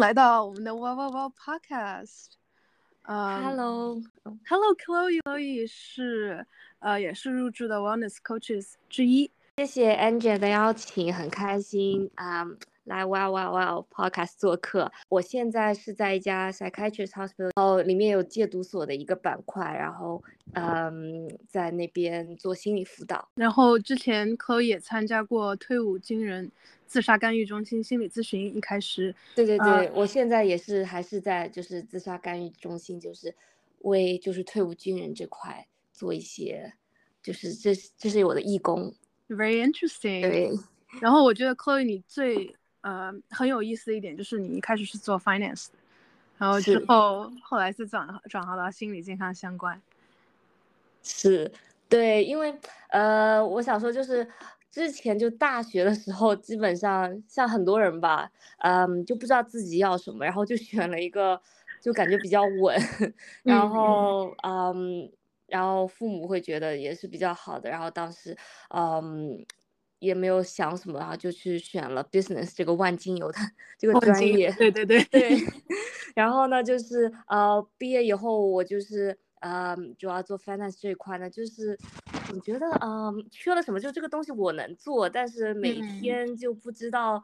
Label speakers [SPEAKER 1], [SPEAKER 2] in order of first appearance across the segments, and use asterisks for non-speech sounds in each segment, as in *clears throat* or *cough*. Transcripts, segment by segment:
[SPEAKER 1] 来到我们的哇哇哇 Podcast。呃
[SPEAKER 2] Hello，Hello
[SPEAKER 1] Chloe，Chloe 是呃也是入驻的 Wellness Coaches 之一。
[SPEAKER 2] 谢谢 Angel 的邀请，很开心啊。来哇哇哇 Podcast 做客，我现在是在一家 Psychiatrist Hospital，然后里面有戒毒所的一个板块，然后嗯，在那边做心理辅导。
[SPEAKER 1] 然后之前 Chloe 也参加过退伍军人自杀干预中心心理咨询，一开始。
[SPEAKER 2] 对对对，我现在也是还是在就是自杀干预中心，就是为就是退伍军人这块做一些，就是这这是我的义工。
[SPEAKER 1] Very interesting。
[SPEAKER 2] 对。
[SPEAKER 1] 然后我觉得 Chloe 你最呃，很有意思的一点就是你一开始是做 finance，然后之后后来是转转行到心理健康相关。
[SPEAKER 2] 是，对，因为呃，我想说就是之前就大学的时候，基本上像很多人吧，嗯，就不知道自己要什么，然后就选了一个就感觉比较稳，*laughs* 然后嗯，然后父母会觉得也是比较好的，然后当时嗯。也没有想什么，然后就去选了 business 这个万金油的这个专业。
[SPEAKER 1] 对对对
[SPEAKER 2] 对。*laughs* 然后呢，就是呃，毕业以后我就是呃，主要做 finance 这一块呢，就是总觉得嗯，缺了什么，就这个东西我能做，但是每天就不知道，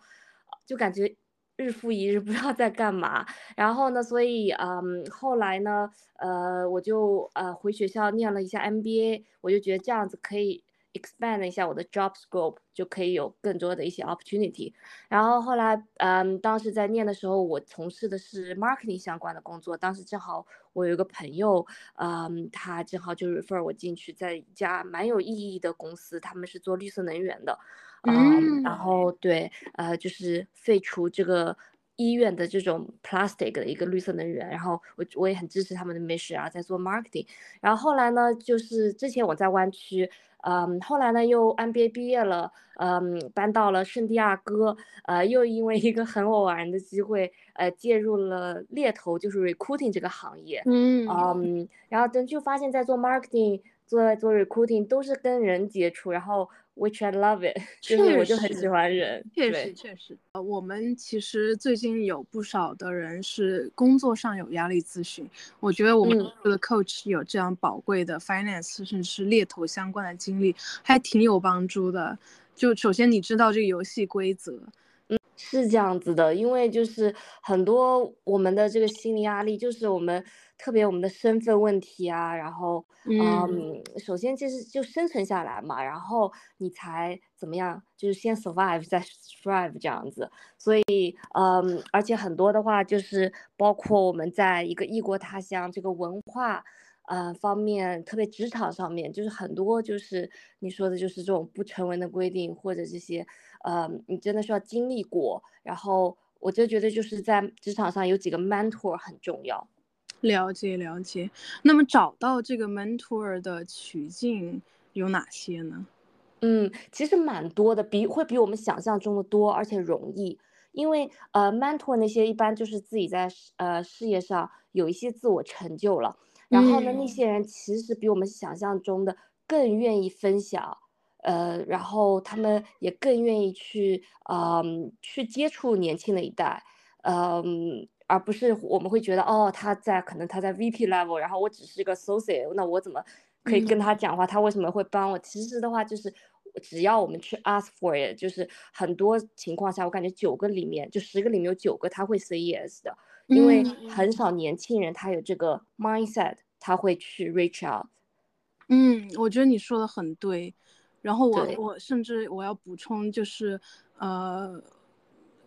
[SPEAKER 2] 就感觉日复一日不知道在干嘛。然后呢，所以嗯，后来呢，呃，我就呃回学校念了一下 MBA，我就觉得这样子可以。Expand 一下我的 job scope 就可以有更多的一些 opportunity。然后后来，嗯，当时在念的时候，我从事的是 marketing 相关的工作。当时正好我有一个朋友，嗯，他正好就 refer 我进去，在一家蛮有意义的公司，他们是做绿色能源的，嗯，然后对，呃，就是废除这个医院的这种 plastic 的一个绿色能源。然后我我也很支持他们的 mission 啊，在做 marketing。然后后来呢，就是之前我在湾区。嗯，后来呢，又 MBA 毕业了，嗯，搬到了圣地亚哥，呃，又因为一个很偶然的机会，呃，介入了猎头，就是 recruiting 这个行业，
[SPEAKER 1] 嗯，
[SPEAKER 2] 嗯，然后等就发现，在做 marketing，做做 recruiting 都是跟人接触，然后。Which I love it，*laughs* 就是我就很喜欢人。
[SPEAKER 1] 确实，确实。呃，我们其实最近有不少的人是工作上有压力咨询。我觉得我们的 coach 有这样宝贵的 finance 甚至是猎头相关的经历，还挺有帮助的。就首先你知道这个游戏规则。
[SPEAKER 2] 嗯，是这样子的，因为就是很多我们的这个心理压力，就是我们。特别我们的身份问题啊，然后嗯，首先就是就生存下来嘛，然后你才怎么样，就是先 survive 再 thrive 这样子。所以嗯，而且很多的话就是包括我们在一个异国他乡，这个文化呃方面，特别职场上面，就是很多就是你说的就是这种不成文的规定或者这些呃，你真的需要经历过。然后我就觉得就是在职场上有几个 mentor 很重要。
[SPEAKER 1] 了解了解，那么找到这个 mentor 的途径有哪些呢？
[SPEAKER 2] 嗯，其实蛮多的，比会比我们想象中的多，而且容易。因为呃，mentor 那些一般就是自己在呃事业上有一些自我成就了，然后呢，那些人其实比我们想象中的更愿意分享，呃，然后他们也更愿意去嗯去接触年轻的一代，嗯。而不是我们会觉得哦，他在可能他在 VP level，然后我只是一个 associate，那我怎么可以跟他讲话？他为什么会帮我？其实的话就是，只要我们去 ask for it，就是很多情况下，我感觉九个里面就十个里面有九个他会 say yes 的，因为很少年轻人他有这个 mindset，他会去 reach out。
[SPEAKER 1] 嗯，我觉得你说的很对。然后我我甚至我要补充就是呃。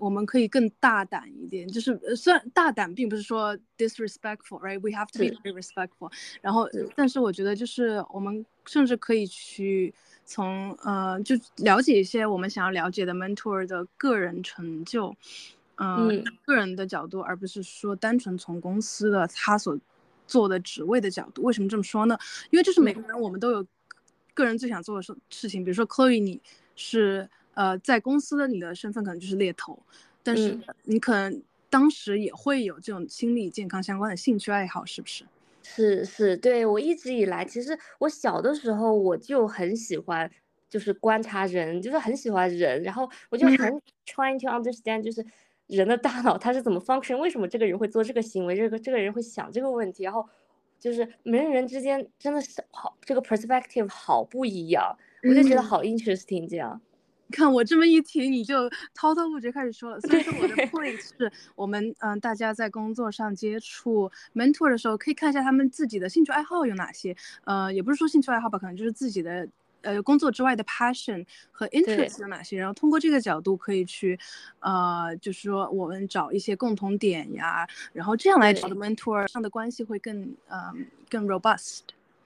[SPEAKER 1] 我们可以更大胆一点，就是虽然大胆并不是说 disrespectful，right？We have to be very respectful。然后，但是我觉得就是我们甚至可以去从呃，就了解一些我们想要了解的 mentor 的个人成就，嗯，个人的角度，而不是说单纯从公司的他所做的职位的角度。为什么这么说呢？因为就是每个人我们都有个人最想做的事事情，比如说 Chloe，你是。呃，在公司的你的身份可能就是猎头，但是你可能当时也会有这种心理健康相关的兴趣爱好，是不是？
[SPEAKER 2] 是是，对我一直以来，其实我小的时候我就很喜欢，就是观察人，就是很喜欢人，然后我就很 trying to understand，就是人的大脑它是怎么 function，为什么这个人会做这个行为，这个这个人会想这个问题，然后就是人与人之间真的是好这个 perspective 好不一样，我就觉得好 interesting 这样。
[SPEAKER 1] 看我这么一提，你就滔滔不绝开始说了。*laughs* 所以说我的 point 是我们嗯，大家在工作上接触 mentor 的时候，可以看一下他们自己的兴趣爱好有哪些。呃，也不是说兴趣爱好吧，可能就是自己的呃工作之外的 passion 和 interest 有哪些。然后通过这个角度可以去，呃，就是说我们找一些共同点呀，然后这样来找的 mentor 上的关系会更嗯更 robust。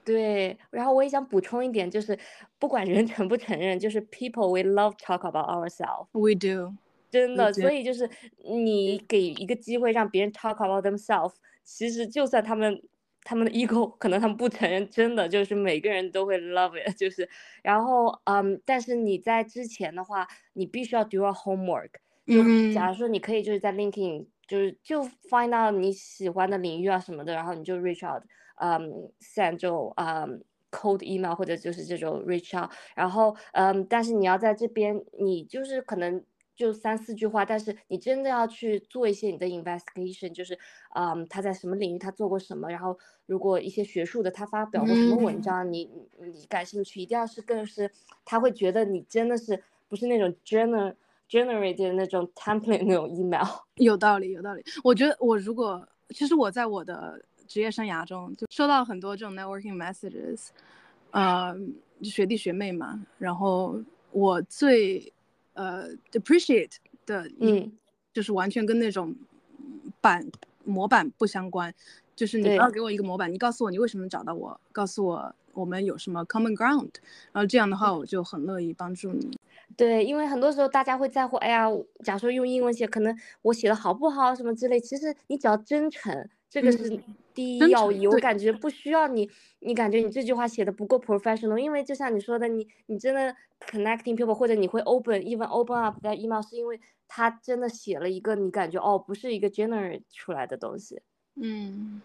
[SPEAKER 2] 对，然后我也想补充一点，就是不管人承不承认，就是 people we love talk about ourselves。
[SPEAKER 1] We do，
[SPEAKER 2] 真的，所以就是你给一个机会让别人 talk about themselves，其实就算他们他们的 ego 可能他们不承认，真的就是每个人都会 love it，就是，然后嗯，但是你在之前的话，你必须要 do your homework。就假如说你可以就是在 LinkedIn，就是就 find out 你喜欢的领域啊什么的，然后你就 reach out。嗯，send 这种嗯 cold email 或者就是这种 reach out，然后嗯，但是你要在这边，你就是可能就三四句话，但是你真的要去做一些你的 investigation，就是嗯，他在什么领域他做过什么，然后如果一些学术的他发表过什么文章，你你感兴趣，一定要是更是他会觉得你真的是不是那种 gener generated 那种 template 那种 email。*laughs*
[SPEAKER 1] 有道理，有道理。我觉得我如果其实我在我的。职业生涯中就收到很多这种 networking messages，呃，学弟学妹嘛。然后我最呃 appreciate 的，嗯，就是完全跟那种板模板不相关。就是你不要给我一个模板，你告诉我你为什么找到我，告诉我我们有什么 common ground，然后这样的话我就很乐意帮助你。
[SPEAKER 2] 对，因为很多时候大家会在乎，哎呀，假如说用英文写，可能我写的好不好什么之类。其实你只要真诚。这个是第一要义，我感觉不需要你，你感觉你这句话写的不够 professional，因为就像你说的，你你真的 connecting people，或者你会 open even open up that email，是因为他真的写了一个你感觉哦，不是一个 generate 出来的东西。
[SPEAKER 1] 嗯，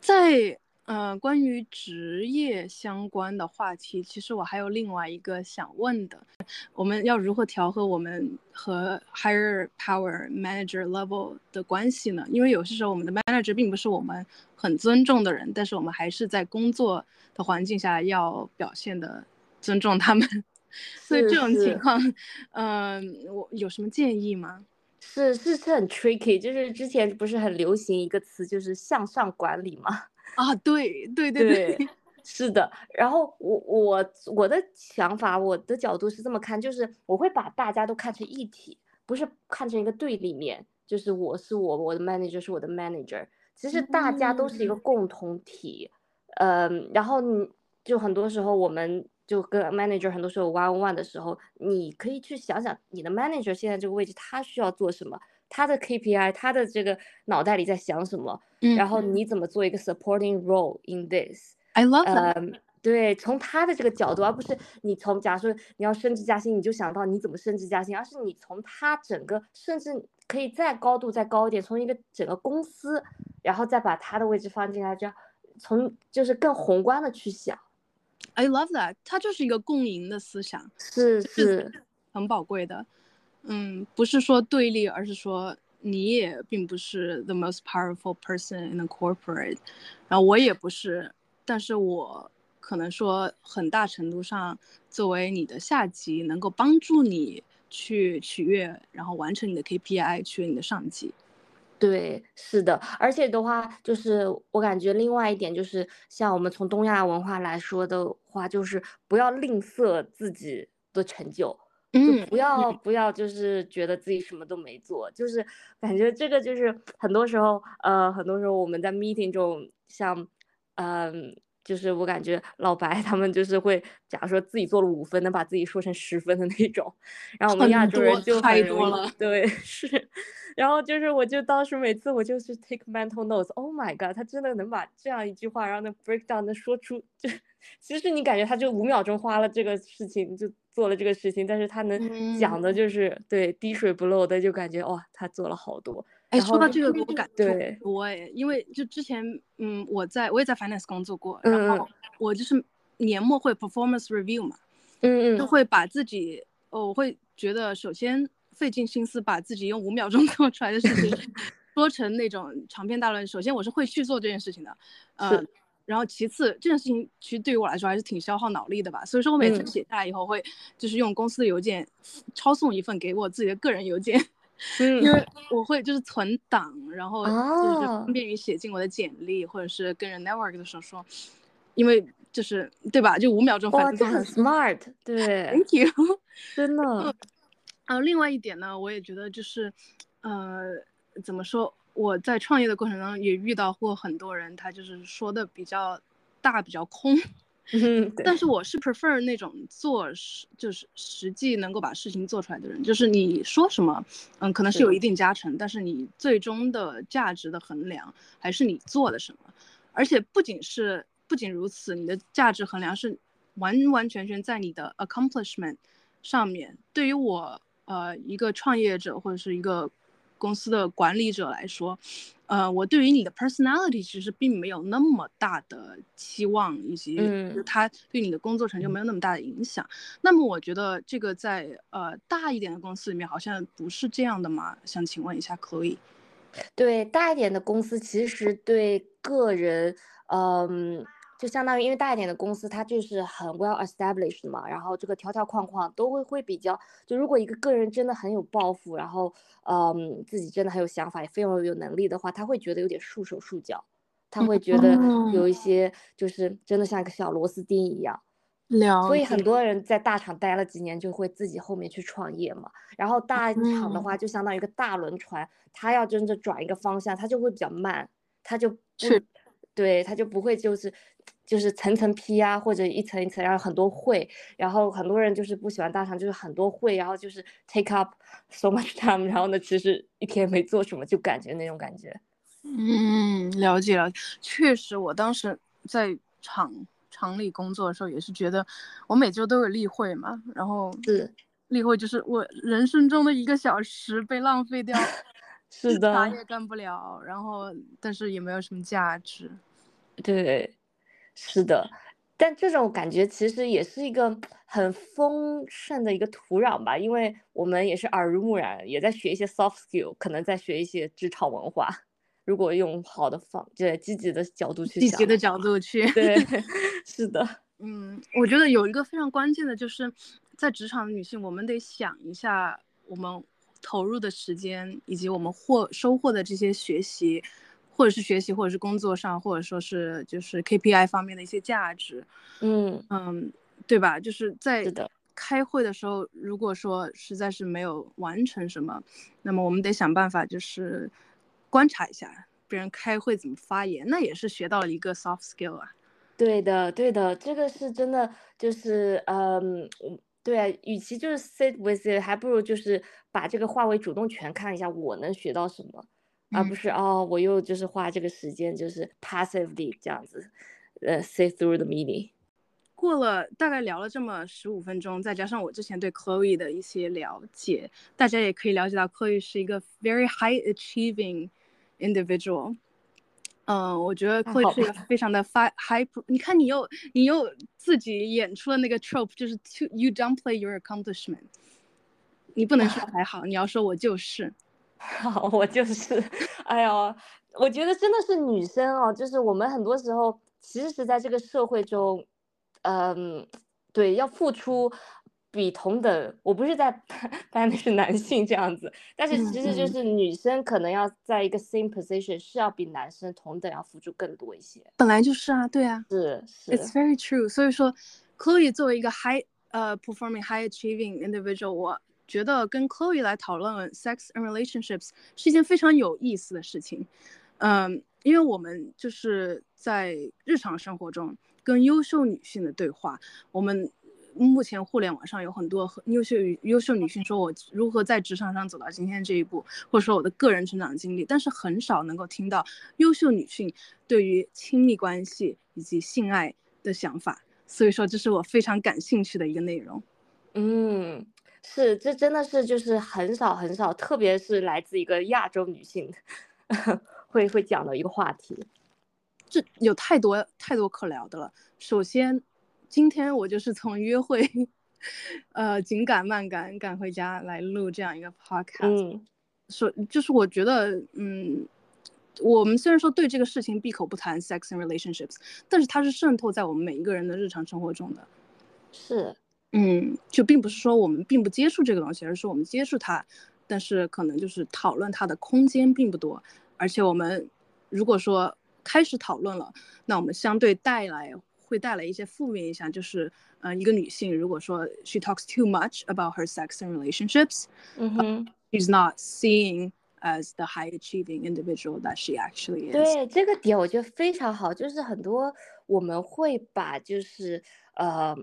[SPEAKER 1] 在。呃，关于职业相关的话题，其实我还有另外一个想问的，我们要如何调和我们和 higher power manager level 的关系呢？因为有些时候我们的 manager 并不是我们很尊重的人，但是我们还是在工作的环境下要表现的尊重他们，*laughs* 所以这种情况，嗯，我有什么建议吗？
[SPEAKER 2] 是是是很 tricky，就是之前不是很流行一个词，就是向上管理吗？
[SPEAKER 1] 啊，对对对
[SPEAKER 2] 对，是的。然后我我我的想法，我的角度是这么看，就是我会把大家都看成一体，不是看成一个对立面。就是我是我，我的 manager 是我的 manager，其实大家都是一个共同体。嗯，然后你就很多时候我们就跟 manager 很多时候 one on one 的时候，你可以去想想你的 manager 现在这个位置他需要做什么。他的 KPI，他的这个脑袋里在想什么？然后你怎么做一个 supporting role in this？I
[SPEAKER 1] love that。
[SPEAKER 2] 对，从他的这个角度，而不是你从假如说你要升职加薪，你就想到你怎么升职加薪，而是你从他整个，甚至可以再高度再高一点，从一个整个公司，然后再把他的位置放进来，这样从就是更宏观的去想。
[SPEAKER 1] I love that。他就是一个共赢的思想，
[SPEAKER 2] 是是
[SPEAKER 1] 很宝贵的。嗯，不是说对立，而是说你也并不是 the most powerful person in the corporate，然后我也不是，但是我可能说很大程度上作为你的下级，能够帮助你去取悦，然后完成你的 KPI，取悦你的上级。
[SPEAKER 2] 对，是的，而且的话，就是我感觉另外一点就是，像我们从东亚文化来说的话，就是不要吝啬自己的成就。就不要不要，就是觉得自己什么都没做，就是感觉这个就是很多时候，呃，很多时候我们在 meeting 中，像，嗯，就是我感觉老白他们就是会，假如说自己做了五分，能把自己说成十分的那种，然后我们亚洲人就
[SPEAKER 1] 太多了，
[SPEAKER 2] 对，*laughs* 是，然后就是我就当时每次我就是 take mental notes，Oh my god，他真的能把这样一句话，然后那 breakdown 能说出，就 *laughs* 其实你感觉他就五秒钟花了这个事情就。做了这个事情，但是他能讲的就是对滴水不漏的，就感觉哇，他做了好多。
[SPEAKER 1] 哎，说到这个，我感
[SPEAKER 2] 对
[SPEAKER 1] 多哎，因为就之前，嗯，我在我也在 finance 工作过，然后我就是年末会 performance review 嘛，
[SPEAKER 2] 嗯嗯，
[SPEAKER 1] 就会把自己，哦，我会觉得首先费尽心思把自己用五秒钟 *laughs* 做出来的事情 *laughs* 说成那种长篇大论。首先，我是会去做这件事情的，呃，然后其次，这件事情其实对于我来说还是挺消耗脑力的吧。所以说我每次写下来以后，会就是用公司的邮件抄送一份给我自己的个人邮件，*laughs* 嗯因为我会就是存档，然后就是方便于写进我的简历或者是跟人 network 的时候说，因为就是对吧？就五秒钟，
[SPEAKER 2] 哇，这很 smart，对
[SPEAKER 1] ，Thank you，
[SPEAKER 2] 真的。*laughs*
[SPEAKER 1] 呃，另外一点呢，我也觉得就是，呃，怎么说？我在创业的过程当中也遇到过很多人，他就是说的比较大、比较空。
[SPEAKER 2] 嗯，
[SPEAKER 1] 但是我是 prefer 那种做实，就是实际能够把事情做出来的人。就是你说什么，嗯，可能是有一定加成，但是你最终的价值的衡量还是你做了什么。而且不仅是，不仅如此，你的价值衡量是完完全全在你的 accomplishment 上面。对于我，呃，一个创业者或者是一个。公司的管理者来说，呃，我对于你的 personality 其实并没有那么大的期望，以及他对你的工作成就没有那么大的影响。那么我觉得这个在呃大一点的公司里面好像不是这样的嘛？想请问一下，可以？
[SPEAKER 2] 对，大一点的公司其实对个人，嗯。就相当于，因为大一点的公司，它就是很 well established 嘛，然后这个条条框框都会会比较。就如果一个个人真的很有抱负，然后嗯，自己真的很有想法，也非常有能力的话，他会觉得有点束手束脚，他会觉得有一些就是真的像一个小螺丝钉一样。所以很多人在大厂待了几年，就会自己后面去创业嘛。然后大厂的话，就相当于一个大轮船，他要真正转一个方向，他就会比较慢，他就不，对，他就不会就是。就是层层批啊，或者一层一层，然后很多会，然后很多人就是不喜欢大厂，就是很多会，然后就是 take up so much time，然后呢，其实一天没做什么，就感觉那种感觉。
[SPEAKER 1] 嗯，了解了，确实，我当时在厂厂里工作的时候，也是觉得我每周都有例会嘛，然后
[SPEAKER 2] 是
[SPEAKER 1] 例会就是我人生中的一个小时被浪费掉，*laughs*
[SPEAKER 2] 是的，
[SPEAKER 1] 啥也干不了，然后但是也没有什么价值，
[SPEAKER 2] 对。是的，但这种感觉其实也是一个很丰盛的一个土壤吧，因为我们也是耳濡目染，也在学一些 soft skill，可能在学一些职场文化。如果用好的方，对积极的角度去，
[SPEAKER 1] 积极的角度去，
[SPEAKER 2] 对，*laughs* 是的，
[SPEAKER 1] 嗯，我觉得有一个非常关键的就是，在职场的女性，我们得想一下，我们投入的时间以及我们获收获的这些学习。或者是学习，或者是工作上，或者说是就是 KPI 方面的一些价值，
[SPEAKER 2] 嗯
[SPEAKER 1] 嗯，对吧？就是在开会的时候，如果说实在是没有完成什么，那么我们得想办法，就是观察一下别人开会怎么发言，那也是学到了一个 soft skill 啊。
[SPEAKER 2] 对的，对的，这个是真的，就是嗯，对啊，与其就是 sit with it，还不如就是把这个化为主动权，看一下我能学到什么。而不是哦，我又就是花这个时间，就是 passively 这样子，呃，see through the meeting。
[SPEAKER 1] 过了大概聊了这么十五分钟，再加上我之前对 Chloe 的一些了解，大家也可以了解到 Chloe 是一个 very high achieving individual。嗯，我觉得 Chloe 是一个 *laughs* 非常的发 high。你看，你又你又自己演出了那个 trope，就是 to you don't play your accomplishment。你不能说还好，你要说我就是。*laughs*
[SPEAKER 2] 好，我就是，*laughs* 哎呀，我觉得真的是女生哦，就是我们很多时候其实是在这个社会中，嗯，对，要付出比同等，我不是在班的是男性这样子，但是其实就是女生可能要在一个 same position 是要比男生同等要付出更多一些，
[SPEAKER 1] 本来就是啊，对啊，
[SPEAKER 2] 是是
[SPEAKER 1] ，It's very true。所以说，Chloe 作为一个 high 呃 performing high achieving individual，我。觉得跟 Chloe 来讨论 sex and relationships 是一件非常有意思的事情，嗯，因为我们就是在日常生活中跟优秀女性的对话，我们目前互联网上有很多优秀优秀女性说我如何在职场上走到今天这一步，或者说我的个人成长经历，但是很少能够听到优秀女性对于亲密关系以及性爱的想法，所以说这是我非常感兴趣的一个内容，
[SPEAKER 2] 嗯。是，这真的是就是很少很少，特别是来自一个亚洲女性，*laughs* 会会讲的一个话题。
[SPEAKER 1] 这有太多太多可聊的了。首先，今天我就是从约会呃紧赶慢赶赶回家来录这样一个 podcast。
[SPEAKER 2] 嗯，
[SPEAKER 1] 说就是我觉得，嗯，我们虽然说对这个事情闭口不谈 sex and relationships，但是它是渗透在我们每一个人的日常生活中的。
[SPEAKER 2] 是，
[SPEAKER 1] 嗯，就并不是说我们并不接触这个东西，而是我们接触它，但是可能就是讨论它的空间并不多。而且我们如果说开始讨论了，那我们相对带来会带来一些负面影响，就是呃，一个女性如果说 she talks too much about her sex and relationships，
[SPEAKER 2] 嗯哼，
[SPEAKER 1] she's not seeing as the high achieving individual that she actually is。
[SPEAKER 2] 对这个点，我觉得非常好，就是很多我们会把就是呃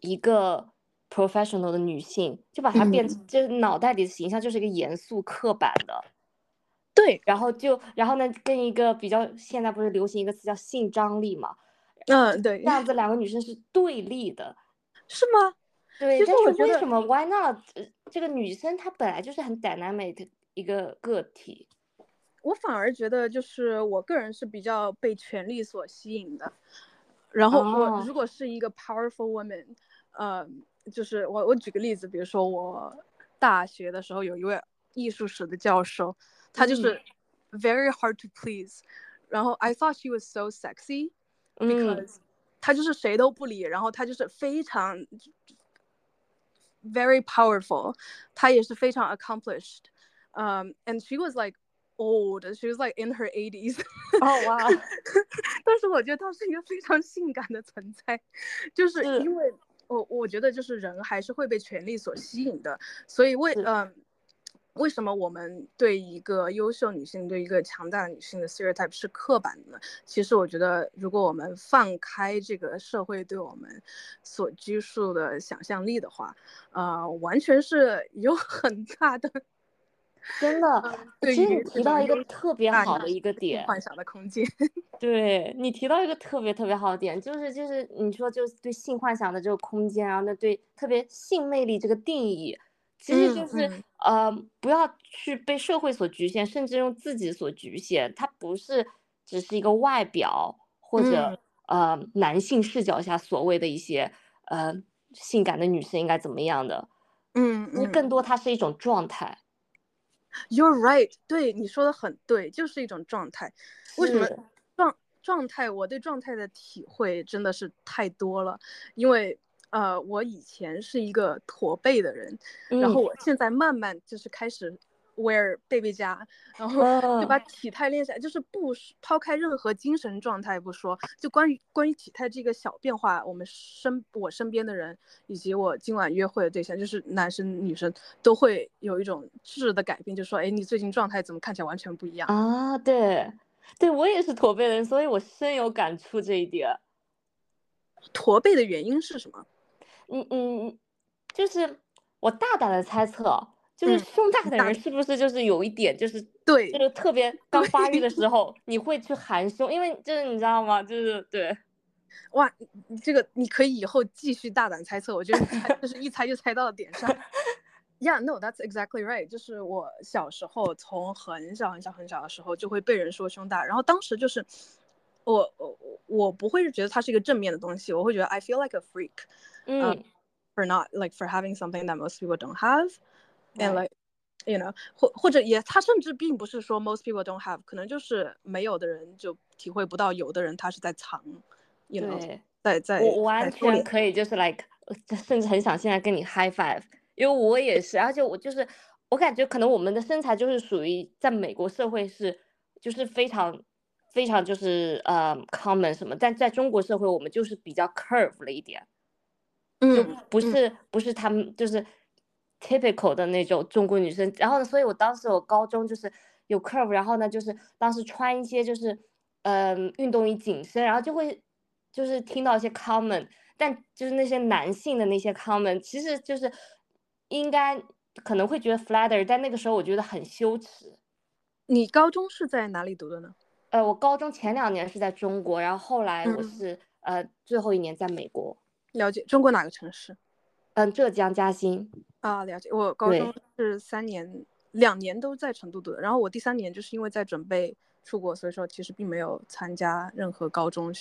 [SPEAKER 2] 一个 professional 的女性，就把她变，就是脑袋里的形象就是一个严肃刻板的。
[SPEAKER 1] 对，
[SPEAKER 2] 然后就，然后呢，跟一个比较，现在不是流行一个词叫性张力嘛？
[SPEAKER 1] 嗯，对，
[SPEAKER 2] 这样子两个女生是对立的，
[SPEAKER 1] 是吗？
[SPEAKER 2] 对，
[SPEAKER 1] 其实我
[SPEAKER 2] 什么 Why not？这个女生她本来就是很 dynamic 的一个个体，
[SPEAKER 1] 我反而觉得就是我个人是比较被权力所吸引的。然后我如果是一个 powerful woman，呃，就是我我举个例子，比如说我大学的时候有一位艺术史的教授。她就是 very hard to please，然后 I thought she was so sexy because 他就是谁都不理，然后他就是非常 very powerful，他也是非常 accomplished，嗯，and she was like old, she was like in her eighties。
[SPEAKER 2] 哦哇！
[SPEAKER 1] 但是我觉得她是一个非常性感的存在，就是因为我我觉得就是人还是会被权力所吸引的，所以为嗯。为什么我们对一个优秀女性、对一个强大的女性的 stereotype 是刻板的呢？其实我觉得，如果我们放开这个社会对我们所拘束的想象力的话，呃，完全是有 *laughs* 很大的，
[SPEAKER 2] 真的。其实你提到一个特别好的一个点，
[SPEAKER 1] 幻想的空间。*laughs*
[SPEAKER 2] 对你提到一个特别特别好的点，就是就是你说就是对性幻想的这个空间啊，那对特别性魅力这个定义。其实就是呃，不要去被社会所局限，甚至用自己所局限。它不是只是一个外表，或者呃男性视角下所谓的一些呃性感的女生应该怎么样的。
[SPEAKER 1] 嗯，
[SPEAKER 2] 那更多它是一种状态。
[SPEAKER 1] You're right，对你说的很对，就是一种状态。为什么状状态？我对状态的体会真的是太多了，因为。呃，我以前是一个驼背的人，然后我现在慢慢就是开始 wear 背背佳，然后就把体态练下来。就是不抛开任何精神状态不说，就关于关于体态这个小变化，我们身我身边的人以及我今晚约会的对象，就是男生女生都会有一种质的改变，就说，哎，你最近状态怎么看起来完全不一样
[SPEAKER 2] 啊？对，对我也是驼背的人，所以我深有感触这一点。
[SPEAKER 1] 驼背的原因是什么？
[SPEAKER 2] 嗯嗯，就是我大胆的猜测，就是胸大的人是不是就是有一点，就是
[SPEAKER 1] 对，
[SPEAKER 2] 就是特别刚发育的时候，你会去含胸，因为就是你知道吗？就是对，
[SPEAKER 1] 哇，这个你可以以后继续大胆猜测，我觉得就是一猜就猜到了点上。*laughs* Yeah, no, that's exactly right。就是我小时候从很小很小很小的时候就会被人说胸大，然后当时就是我我我不会是觉得它是一个正面的东西，我会觉得 I feel like a freak。
[SPEAKER 2] 嗯，
[SPEAKER 1] for not like for having something that most people don't have，and like you know，或或者也，他甚至并不是说 most people don't have，可能就是没有的人就体会不到，有的人他是在藏，you know，在在
[SPEAKER 2] 我完全可以就是 like，甚至很想现在跟你 high five，因为我也是，而且我就是我感觉可能我们的身材就是属于在美国社会是就是非常非常就是呃 common 什么，但在中国社会我们就是比较 curve 了一点。 就不是不是他们就是 typical 的那种中国女生，然后呢，所以我当时我高中就是有 curve，然后呢，就是当时穿一些就是嗯运动衣紧身，然后就会就是听到一些 comment，但就是那些男性的那些 comment，其实就是应该可能会觉得 flatter，但那个时候我觉得很羞耻。
[SPEAKER 1] 你高中是在哪里读的呢？
[SPEAKER 2] 呃，我高中前两年是在中国，然后后来我是呃最后一年在美国。
[SPEAKER 1] 了解中国哪个城市？
[SPEAKER 2] 嗯，浙江嘉兴。
[SPEAKER 1] 啊，了解。我高中是三年，两年都在成都读的。然后我第三年就是因为在准备出国，所以说其实并没有参加任何高中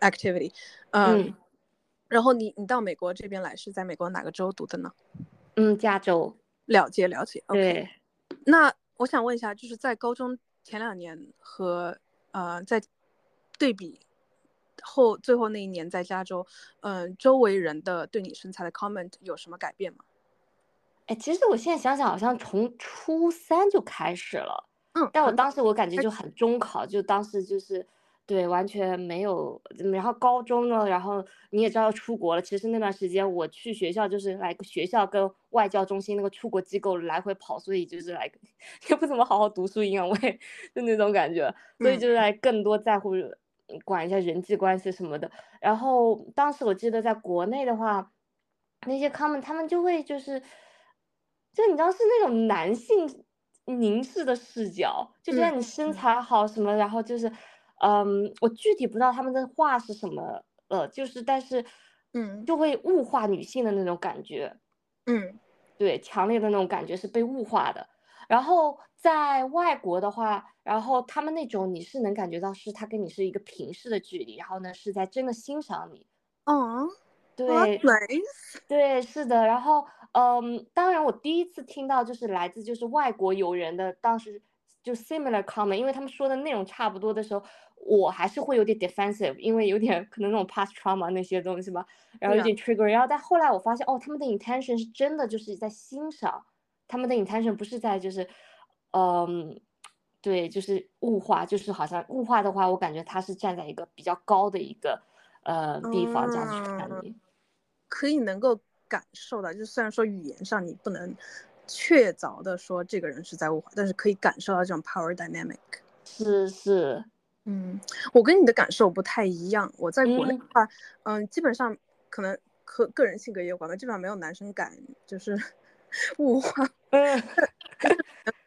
[SPEAKER 1] activity。嗯，然后你你到美国这边来是在美国哪个州读的呢？
[SPEAKER 2] 嗯，加州。
[SPEAKER 1] 了解了解。
[SPEAKER 2] 对。
[SPEAKER 1] 那我想问一下，就是在高中前两年和呃在对比后最后那一年在加州，嗯，周围人的对你身材的 comment 有什么改变吗？
[SPEAKER 2] 哎，其实我现在想想，好像从初三就开始了。
[SPEAKER 1] 嗯，
[SPEAKER 2] 但我当时我感觉就很中考，就当时就是。对，完全没有。然后高中呢，然后你也知道要出国了。其实那段时间我去学校就是来学校跟外教中心那个出国机构来回跑，所以就是来 *laughs* 也不怎么好好读书，营养胃就那种感觉。所以就是来更多在乎管一下人际关系什么的。然后当时我记得在国内的话，那些他们他们就会就是，就你知道是那种男性凝视的视角，就觉得你身材好什么，然后就是。嗯，我具体不知道他们的话是什么，呃，就是但是，
[SPEAKER 1] 嗯，
[SPEAKER 2] 就会物化女性的那种感觉，
[SPEAKER 1] 嗯，
[SPEAKER 2] 对，强烈的那种感觉是被物化的。然后在外国的话，然后他们那种你是能感觉到是他跟你是一个平视的距离，然后呢是在真的欣赏你。
[SPEAKER 1] 嗯，
[SPEAKER 2] 对，对，是的。然后，嗯，当然我第一次听到就是来自就是外国友人的当时就 similar comment，因为他们说的内容差不多的时候。我还是会有点 defensive，因为有点可能那种 past trauma 那些东西吧，然后有点 trigger。然后但后来我发现，哦，他们的 intention 是真的就是在欣赏，他们的 intention 不是在就是，嗯，对，就是物化，就是好像物化的话，我感觉他是站在一个比较高的一个呃地方这样去看你，
[SPEAKER 1] 可以能够感受到，就虽然说语言上你不能确凿的说这个人是在物化，但是可以感受到这种 power dynamic。
[SPEAKER 2] 是是。
[SPEAKER 1] 嗯，我跟你的感受不太一样。我在国内的话，嗯，基本上可能和个人性格也有关吧，基本上没有男生敢就是 *laughs* 物化，*laughs*
[SPEAKER 2] 嗯，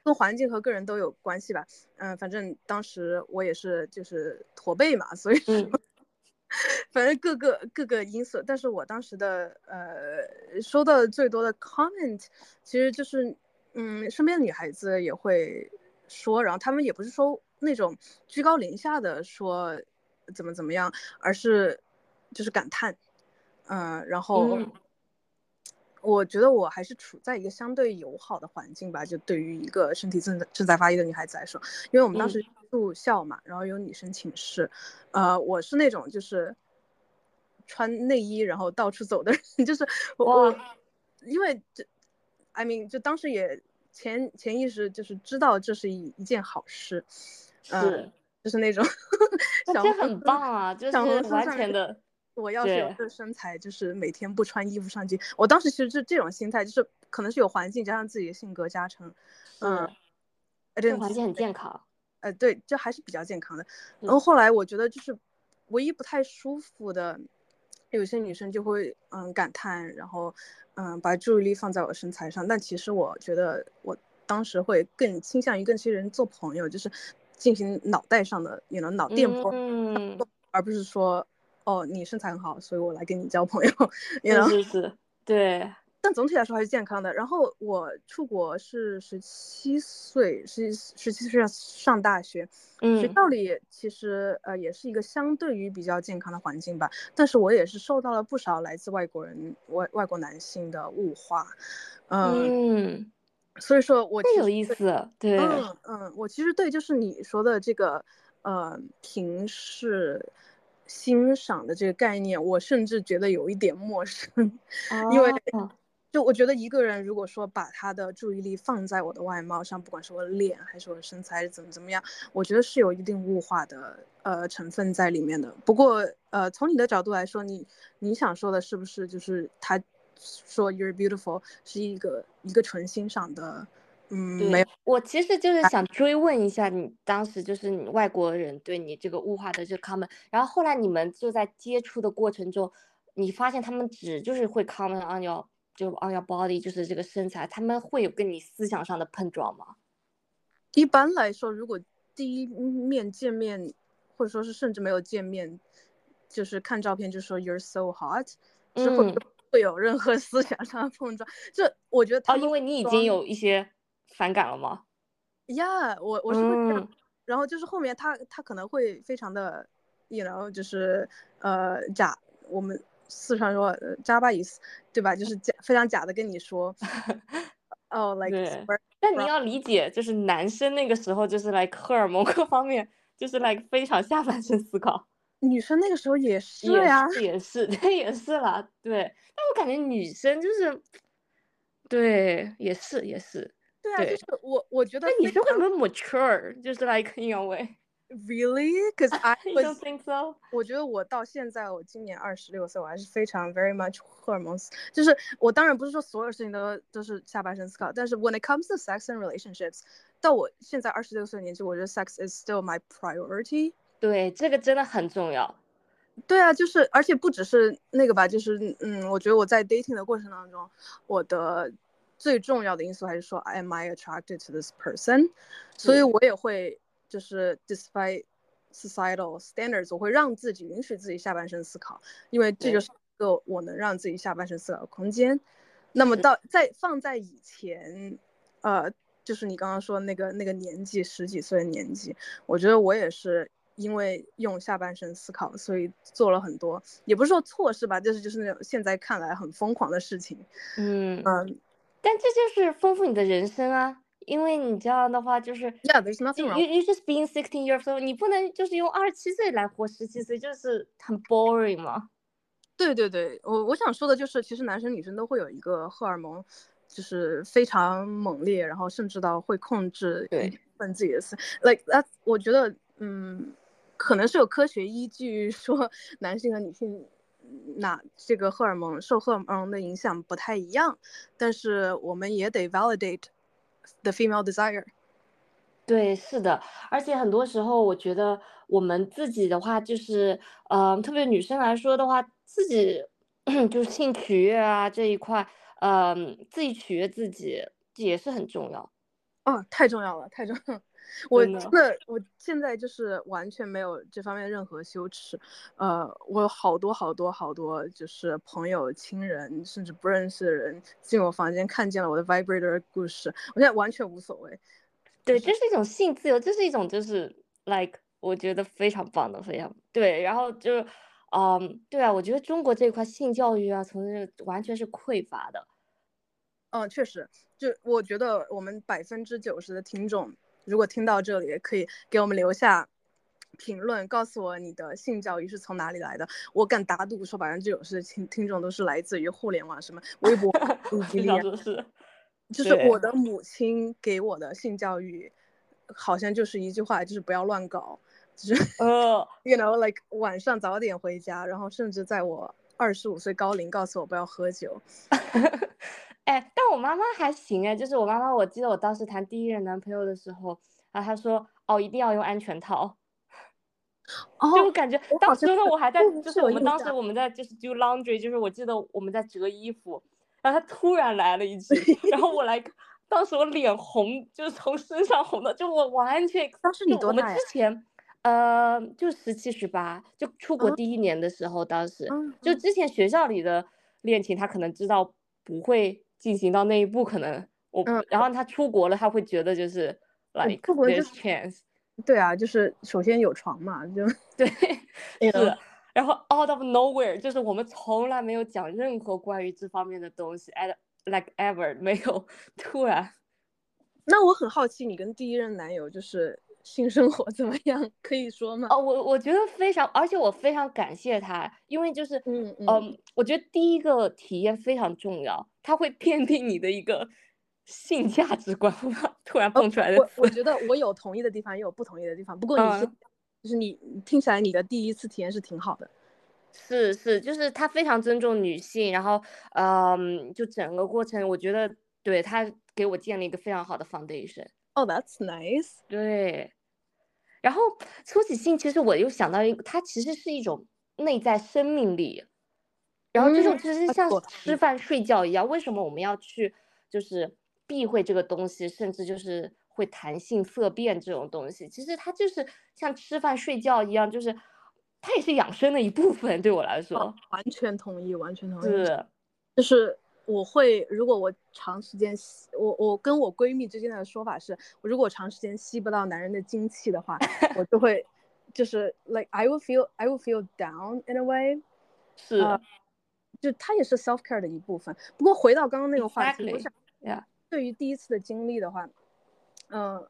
[SPEAKER 1] 跟环境和个人都有关系吧。嗯，反正当时我也是就是驼背嘛，所以 *laughs* 反正各个各个因素。但是我当时的呃收到的最多的 comment，其实就是嗯，身边的女孩子也会说，然后他们也不是说。那种居高临下的说怎么怎么样，而是就是感叹，嗯，然后我觉得我还是处在一个相对友好的环境吧，就对于一个身体正在正在发育的女孩子来说，因为我们当时住校嘛，然后有女生寝室，呃，我是那种就是穿内衣然后到处走的人，*laughs* 就是我，因为这，I mean，就当时也潜潜意识就是知道这是一一件好事。
[SPEAKER 2] 是，
[SPEAKER 1] 就是那种，*laughs*
[SPEAKER 2] 这很棒啊，就是完全的。
[SPEAKER 1] 我要是有这身材，就是每天不穿衣服上街。我当时其实是这种心态，就是可能是有环境加上自己的性格加成，嗯，
[SPEAKER 2] 这环境很健康。
[SPEAKER 1] 呃，对，这还是比较健康的。然后后来我觉得，就是唯一不太舒服的，有些女生就会嗯感叹，然后嗯把注意力放在我身材上。但其实我觉得，我当时会更倾向于跟这些人做朋友，就是。进行脑袋上的，也能脑电波，
[SPEAKER 2] 嗯，
[SPEAKER 1] 而不是说，哦，你身材很好，所以我来跟你交朋友，*laughs* 也
[SPEAKER 2] 能是是，对。
[SPEAKER 1] 但总体来说还是健康的。然后我出国是十七岁，十十七岁上上大学，学校里其实呃也是一个相对于比较健康的环境吧。但是我也是受到了不少来自外国人外外国男性的物化，嗯。所以说，我
[SPEAKER 2] 很有意思，对，
[SPEAKER 1] 嗯嗯，我其实对就是你说的这个，呃，平视、欣赏的这个概念，我甚至觉得有一点陌生，*laughs* 因为就我觉得一个人如果说把他的注意力放在我的外貌上，不管是我的脸还是我的身材怎么怎么样，我觉得是有一定物化的呃成分在里面的。不过呃，从你的角度来说，你你想说的是不是就是他？说 you're beautiful 是一个一个纯欣赏的，嗯，没有。
[SPEAKER 2] 我其实就是想追问一下，你当时就是你外国人对你这个物化的这 comment，然后后来你们就在接触的过程中，你发现他们只就是会 comment on your 就 on your body，就是这个身材，他们会有跟你思想上的碰撞吗？
[SPEAKER 1] 一般来说，如果第一面见面，或者说是甚至没有见面，就是看照片就说 you're so hot 之后。会有任何思想上的碰撞，这我觉得他
[SPEAKER 2] 因为你已经有一些反感了吗？
[SPEAKER 1] 呀，我我是会，然后就是后面他他可能会非常的，you know，就是呃假我们四川说扎巴意思，对吧？就是假非常假的跟你说，*laughs* 哦，like，
[SPEAKER 2] 但你要理解，就是男生那个时候就是 like 荷尔蒙各方面就是 like 非常下半身思考，
[SPEAKER 1] 女生那个时候也是呀，
[SPEAKER 2] 也是，*laughs* 对，也是啦，对。但我感觉女生就是，对，也是，也是。
[SPEAKER 1] 对啊，就是我，我觉得
[SPEAKER 2] 女生会不会 mature，就是 like *laughs* in a way。
[SPEAKER 1] Really? Because I *laughs*
[SPEAKER 2] don't think so.
[SPEAKER 1] 我觉得我到现在，我今年二十六岁，我还是非常 very much 荷尔蒙。就是我当然不是说所有事情都都是下半身思考，但是 when it comes to sex and relationships，到我现在二十六岁年纪，我觉得 sex is still my priority。
[SPEAKER 2] 对，这个真的很重要。
[SPEAKER 1] 对啊，就是而且不只是那个吧，就是嗯，我觉得我在 dating 的过程当中，我的最重要的因素还是说，am I attracted to this person？所以我也会。就是 despite societal standards，我会让自己允许自己下半身思考，因为这就是一个我能让自己下半身思考的空间。那么到在放在以前，呃，就是你刚刚说那个那个年纪十几岁的年纪，我觉得我也是因为用下半身思考，所以做了很多，也不是说错事吧，就是就是那种现在看来很疯狂的事情。
[SPEAKER 2] 嗯嗯，但这就是丰富你的人生啊。因为你这样的话，就是
[SPEAKER 1] ，Yeah，there's nothing wrong.
[SPEAKER 2] You you just being sixteen years old，你不能就是用二十七岁来活十七岁，就是很 boring 嘛。
[SPEAKER 1] 对对对，我我想说的就是，其实男生女生都会有一个荷尔蒙，就是非常猛烈，然后甚至到会控制一部分自己的思。Like that，我觉得，嗯，可能是有科学依据说 *laughs* 男性和女性那这个荷尔蒙受荷尔蒙的影响不太一样，但是我们也得 validate。The female desire，
[SPEAKER 2] 对，是的，而且很多时候，我觉得我们自己的话，就是，嗯，特别女生来说的话，自己 *clears throat* 就是性取悦啊这一块，嗯，自己取悦自己也是很重要。
[SPEAKER 1] 哦，太重要了，太重要。我真的，我现在就是完全没有这方面任何羞耻，呃，我有好多好多好多，就是朋友、亲人，甚至不认识的人进我房间看见了我的 vibrator 故事，我现在完全无所谓。
[SPEAKER 2] 对，这是一种性自由，这是一种就是 like 我觉得非常棒的，非常对。然后就是，嗯，对啊，我觉得中国这块性教育啊，从这完全是匮乏的。
[SPEAKER 1] 嗯，确实，就我觉得我们百分之九十的听众。如果听到这里，可以给我们留下评论，告诉我你的性教育是从哪里来的。我敢打赌说，百分之九十的听听众都是来自于互联网，什么微博、
[SPEAKER 2] 哔哩哔
[SPEAKER 1] 哩。就是我的母亲给我的性教育，好像就是一句话，就是不要乱搞。就是呃，*laughs* you know，like 晚上早点回家，然后甚至在我二十五岁高龄，告诉我不要喝酒。*laughs*
[SPEAKER 2] 哎，但我妈妈还行哎，就是我妈妈，我记得我当时谈第一任男朋友的时候，然后她说哦，一定要用安全套，*laughs* 哦就我感觉当时呢，我还在，就是我们当时我们在就是 do laundry，就是我记得我们在折衣服，然后他突然来了一句，*laughs* 然后我来，当时我脸红，就是从身上红的，就我完全
[SPEAKER 1] 当时你多
[SPEAKER 2] 大我们之前呃就十七十八，就出国第一年的时候，当时就之前学校里的恋情，他可能知道不会。进行到那一步，可能我，然后他出国了，他会觉得就是，like this chance，
[SPEAKER 1] 对啊，就是首先有床嘛，就
[SPEAKER 2] 对，*laughs* 是，然后 out of nowhere，就是我们从来没有讲任何关于这方面的东西，at like ever 没有，突然，
[SPEAKER 1] 那我很好奇，你跟第一任男友就是。性生活怎么样？可以说吗？
[SPEAKER 2] 哦，我我觉得非常，而且我非常感谢他，因为就是，嗯嗯，我觉得第一个体验非常重要，他会奠定你的一个性价值观。突然蹦出来的，
[SPEAKER 1] 我我觉得我有同意的地方，也有不同意的地方。不过你是，就是你听起来你的第一次体验是挺好的。
[SPEAKER 2] 是是，就是他非常尊重女性，然后，嗯，就整个过程，我觉得对他给我建立一个非常好的 foundation。
[SPEAKER 1] Oh, that's nice.
[SPEAKER 2] 对，然后初起性，其实我又想到一个，它其实是一种内在生命力。然后这种其实像吃饭睡觉一样，为什么我们要去就是避讳这个东西，甚至就是会谈性色变这种东西？其实它就是像吃饭睡觉一样，就是它也是养生的一部分。对我来说，
[SPEAKER 1] 完全同意，完全同意。
[SPEAKER 2] 是，
[SPEAKER 1] 就是。我会，如果我长时间吸，我我跟我闺蜜之间的说法是，我如果长时间吸不到男人的精气的话，*laughs* 我就会，就是 like I will feel I will feel down in a way，
[SPEAKER 2] 是，
[SPEAKER 1] 就它也是 self care 的一部分。不过回到刚刚那个话题，
[SPEAKER 2] 我
[SPEAKER 1] 想，
[SPEAKER 2] 呀，
[SPEAKER 1] 对于第一次的经历的话，嗯，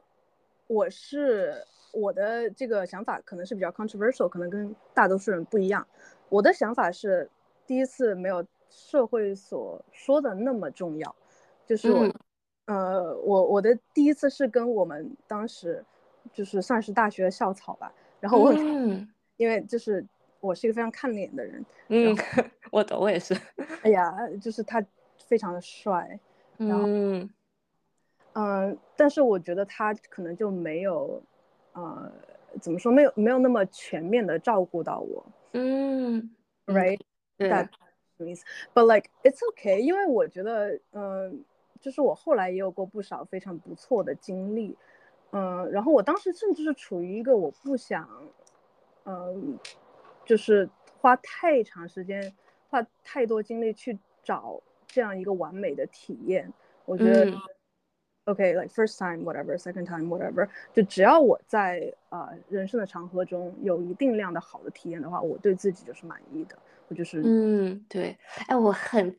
[SPEAKER 1] 我是我的这个想法可能是比较 controversial，可能跟大多数人不一样。我的想法是，第一次没有社会所说的那么重要，就是我，呃，我我的第一次是跟我们当时就是算是大学的校草吧，然后我很，因为就是我是一个非常看脸的人，
[SPEAKER 2] 嗯，*laughs* 我懂，我也是，
[SPEAKER 1] 哎呀，就是他非常的帅，然后，嗯，但是我觉得他可能就没有，呃，怎么说，没有没有那么全面的照顾到我。
[SPEAKER 2] 嗯
[SPEAKER 1] ，right，
[SPEAKER 2] 对，
[SPEAKER 1] 什么意思？But like it's okay，因为我觉得，嗯，就是我后来也有过不少非常不错的经历，嗯，然后我当时甚至是处于一个我不想，嗯，就是花太长时间，花太多精力去找这样一个完美的体验，我觉得。OK，like first time whatever，second time whatever，就只要我在啊人生的长河中有一定量的好的体验的话，我对自己就是满意的。我就是
[SPEAKER 2] 嗯，对，哎，我很，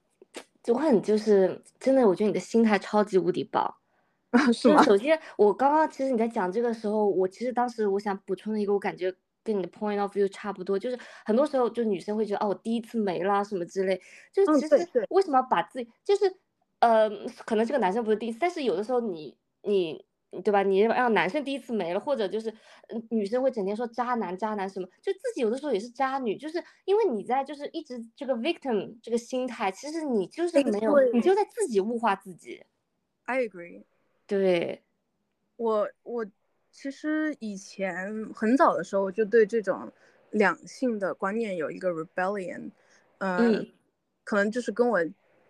[SPEAKER 2] 我很就是真的，我觉得你的心态超级无敌棒。*laughs*
[SPEAKER 1] 是吗？
[SPEAKER 2] 首先，我刚刚其实你在讲这个时候，我其实当时我想补充的一个，我感觉跟你的 point of view 差不多，就是很多时候就女生会觉得哦，我第一次没啦什么之类，就是其实为什么要把自己就是。呃，可能这个男生不是第一次，但是有的时候你你对吧？你让男生第一次没了，或者就是女生会整天说渣男渣男什么，就自己有的时候也是渣女，就是因为你在就是一直这个 victim 这个心态，其实你就是没有，你就在自己物化自己。
[SPEAKER 1] I agree。
[SPEAKER 2] 对，
[SPEAKER 1] 我我其实以前很早的时候就对这种两性的观念有一个 rebellion，嗯，可能就是跟我。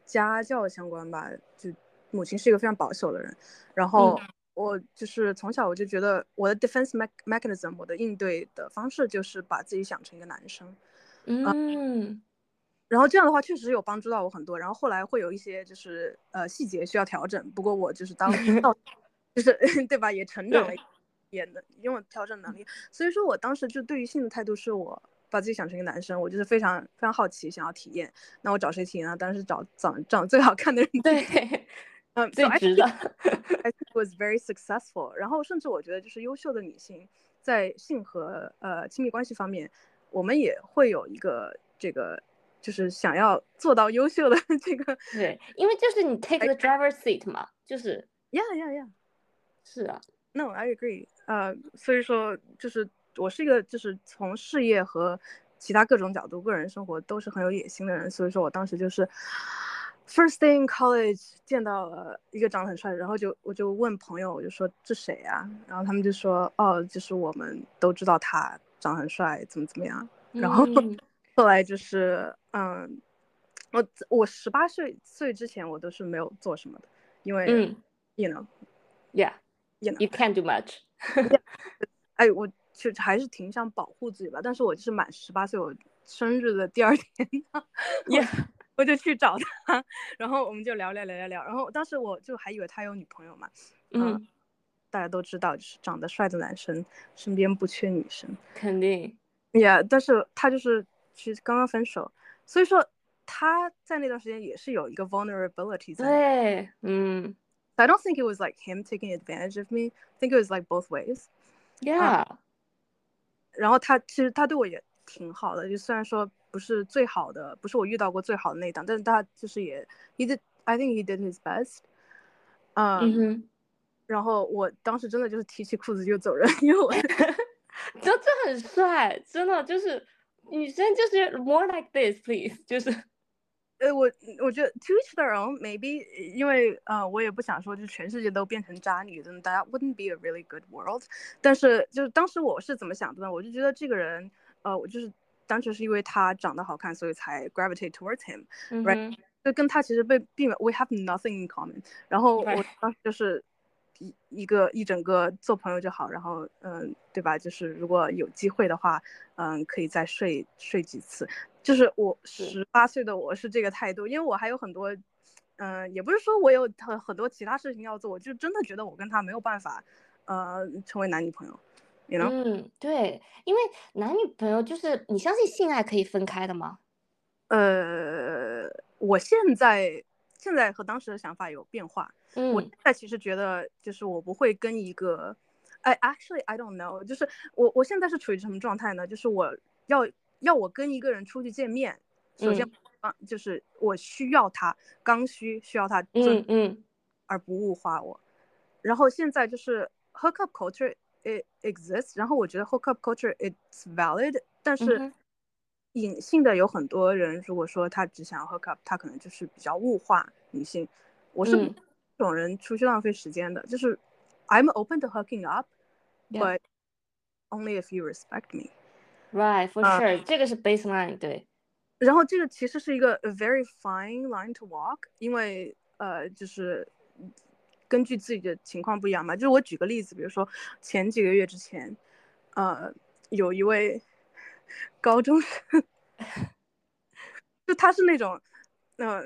[SPEAKER 1] 家教相关吧，就母亲是一个非常保守的人，然后我就是从小我就觉得我的 defense mechanism，我的应对的方式就是把自己想成一个男生，
[SPEAKER 2] 嗯，
[SPEAKER 1] 然后这样的话确实有帮助到我很多，然后后来会有一些就是呃细节需要调整，不过我就是当就是 *laughs* 对吧，也成长了，也能拥有调整能力，所以说我当时就对于性的态度是我。把自己想成一个男生，我就是非常非常好奇，想要体验。那我找谁体验呢？当然是找长长最好看的人。
[SPEAKER 2] 对，
[SPEAKER 1] 嗯，
[SPEAKER 2] 最值的。*laughs*
[SPEAKER 1] I think was very successful。然后甚至我觉得，就是优秀的女性在性和呃亲密关系方面，我们也会有一个这个，就是想要做到优秀的 *laughs* 这个。
[SPEAKER 2] 对，因为就是你 take the driver seat 嘛，就是。
[SPEAKER 1] Yeah, yeah, yeah。
[SPEAKER 2] 是啊。
[SPEAKER 1] No, I agree。呃，所以说就是。我是一个就是从事业和其他各种角度，个人生活都是很有野心的人，所以说我当时就是 first day in college 见到了一个长得很帅的，然后就我就问朋友，我就说这谁啊？然后他们就说哦，就是我们都知道他长得很帅，怎么怎么样。然后 *laughs* 后来就是嗯，我我十八岁岁之前我都是没有做什么的，因为 you know，yeah，you
[SPEAKER 2] know，you can't do much。*laughs*
[SPEAKER 1] 哎，我。就还是挺想保护自己吧，但是我就是满十八岁我生日的第二天，*laughs* 我就去找他，然后我们就聊聊聊聊聊，然后当时我就还以为他有女朋友嘛，嗯，大家都知道，就是长得帅的男生身边不缺女生，
[SPEAKER 2] 肯定
[SPEAKER 1] ，Yeah，但是他就是其实刚刚分手，所以说他在那段时间也是有一个 vulnerability 在，
[SPEAKER 2] 对，嗯
[SPEAKER 1] ，I don't think it was like him taking advantage of me, I think it was like both ways,
[SPEAKER 2] Yeah.
[SPEAKER 1] 然后他其实他对我也挺好的，就虽然说不是最好的，不是我遇到过最好的那一档，但是他就是也，he did，I think he did his best，
[SPEAKER 2] 嗯，
[SPEAKER 1] 然后我当时真的就是提起裤子就走人，因为我，*laughs* *laughs*
[SPEAKER 2] 就这很帅，真的就是女生就是 more like this please，就是。
[SPEAKER 1] 呃，我我觉得 to each their own，maybe，因为呃，我也不想说就全世界都变成渣女的，大家 wouldn't be a really good world。但是就是当时我是怎么想的呢？我就觉得这个人，呃，我就是单纯是因为他长得好看，所以才 gravitate towards him，right？就跟他其实被并没 we have nothing in common。然后我当时就是一一个一整个做朋友就好，然后嗯，对吧？就是如果有机会的话，嗯，可以再睡睡几次。就是我十八岁的我是这个态度，因为我还有很多，嗯，也不是说我有很很多其他事情要做，我就真的觉得我跟他没有办法，呃，成为男女朋友。
[SPEAKER 2] 嗯，对，因为男女朋友就是你相信性爱可以分开的吗？
[SPEAKER 1] 呃，我现在现在和当时的想法有变化。
[SPEAKER 2] 嗯，
[SPEAKER 1] 我现在其实觉得，就是我不会跟一个，哎，actually I don't know，就是我我现在是处于什么状态呢？就是我要要我跟一个人出去见面，首先啊，就是我需要他刚需，需要他
[SPEAKER 2] 嗯嗯，
[SPEAKER 1] 而不物化我。然后现在就是 hookup culture it exists，然后我觉得 hookup culture it's valid，但是。隐性的有很多人，如果说他只想要 hook up，他可能就是比较物化女性。我是这种人出去浪费时间的，就是 I'm open to hooking up，but only if you respect
[SPEAKER 2] me。Right, for sure，这个是 baseline，对。
[SPEAKER 1] 然后这个其实是一个 a very fine line to walk，因为呃，就是 根据自己的情况不一样嘛。就是我举个例子，比如说前几个月之前，呃，有一位。*laughs* 高中生，*laughs* 就他是那种，呃，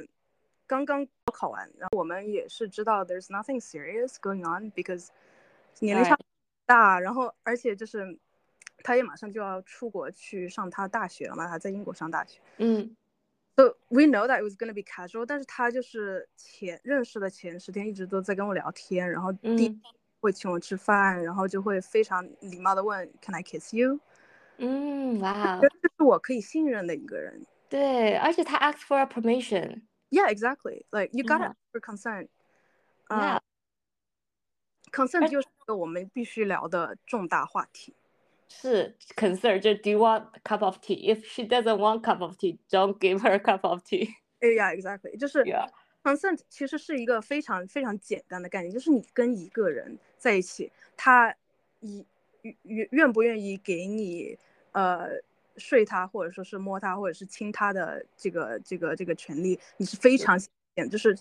[SPEAKER 1] 刚刚高考完，然后我们也是知道 there's nothing serious going on because 年龄差大，然后而且就是他也马上就要出国去上他大学了嘛，他在英国上大学。
[SPEAKER 2] 嗯
[SPEAKER 1] ，so we know that it was gonna be casual，但是他就是前认识的前十天一直都在跟我聊天，然后第会请我吃饭，然后就会非常礼貌的问 Can I kiss you？
[SPEAKER 2] 嗯，哇，
[SPEAKER 1] 这是我可以信任的一个人。
[SPEAKER 2] 对，而且他 ask for a
[SPEAKER 1] permission。Yeah, exactly. Like you gotta for consent.
[SPEAKER 2] Yeah.
[SPEAKER 1] Consent 就是个我们必须聊的重大话题。
[SPEAKER 2] 是 concern，就 Do you want a cup of tea? If she doesn't want cup of tea, don't give her a cup of tea.
[SPEAKER 1] Yeah, exactly. 就是 consent 其实是一个非常非常简单的概念，就是你跟一个人在一起，他以愿愿不愿意给你呃睡他，或者说是摸他，或者是亲他的这个这个这个权利，你是非常就是